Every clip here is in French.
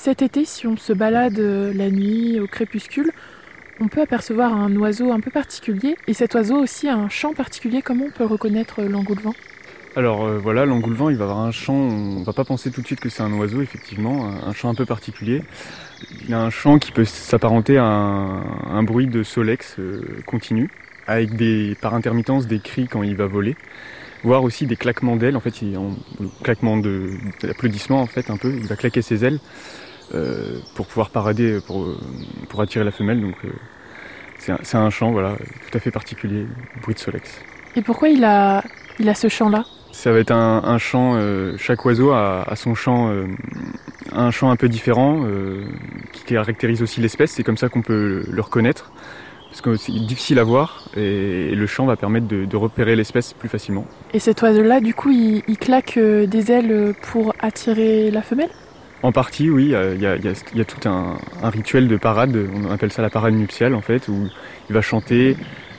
cet été, si on se balade euh, la nuit au crépuscule, on peut apercevoir un oiseau un peu particulier. Et cet oiseau aussi a un chant particulier. Comment on peut reconnaître l'engoulevent alors euh, voilà, l'engoulevent, il va avoir un chant, on va pas penser tout de suite que c'est un oiseau, effectivement, un, chant un peu particulier. Il a un chant qui peut s'apparenter à un, bruit de solex euh, continu, avec des, par intermittence des cris quand il va voler, voire aussi des claquements d'ailes, en fait, il, un claquement d'applaudissements, en fait, un peu, il va claquer ses ailes euh, pour pouvoir parader, pour, pour attirer la femelle, donc c'est un, chant, voilà, tout à fait particulier, bruit de solex. Et pourquoi il a, il a ce chant-là? Ça va être un, chant, euh, chaque oiseau a, son chant, euh, un chant un peu différent euh, qui caractérise aussi l'espèce, c'est comme ça qu'on peut le reconnaître, parce que c'est difficile à voir et, le chant va permettre de, repérer l'espèce plus facilement. Et cet oiseau-là, du coup, il, claque des ailes pour attirer la femelle? En partie, oui, il y a, tout un, un, rituel de parade, on appelle ça la parade nuptiale en fait, où il va chanter,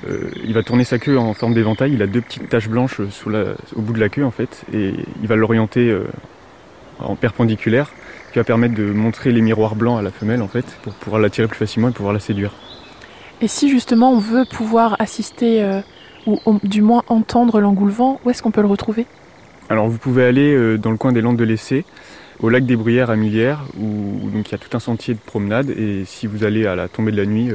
euh, il va tourner sa queue en forme d'éventail. Il a deux petites taches blanches au bout de la queue en fait, et il va l'orienter euh, en perpendiculaire, qui va permettre de montrer les miroirs blancs à la femelle en fait, pour pouvoir l'attirer plus facilement et pouvoir la séduire. Et si justement on veut pouvoir assister euh, ou, du moins entendre l'engoulevent, où est-ce qu'on peut le retrouver? Alors vous pouvez aller dans le coin des Landes de l'Essai, au lac des Bruyères à Millières, où il y a tout un sentier de promenade. Et si vous allez à la tombée de la nuit,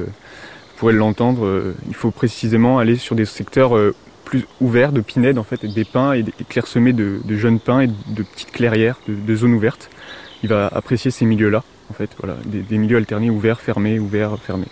pourrez l'entendre, euh, il faut précisément aller sur des secteurs euh, plus ouverts de pinèdes en fait, des pins et, clairsemés de, jeunes pins et de petites clairières, de, zones ouvertes. Il va apprécier ces milieux-là, en fait, voilà, des milieux alternés ouverts, fermés, ouverts, fermés.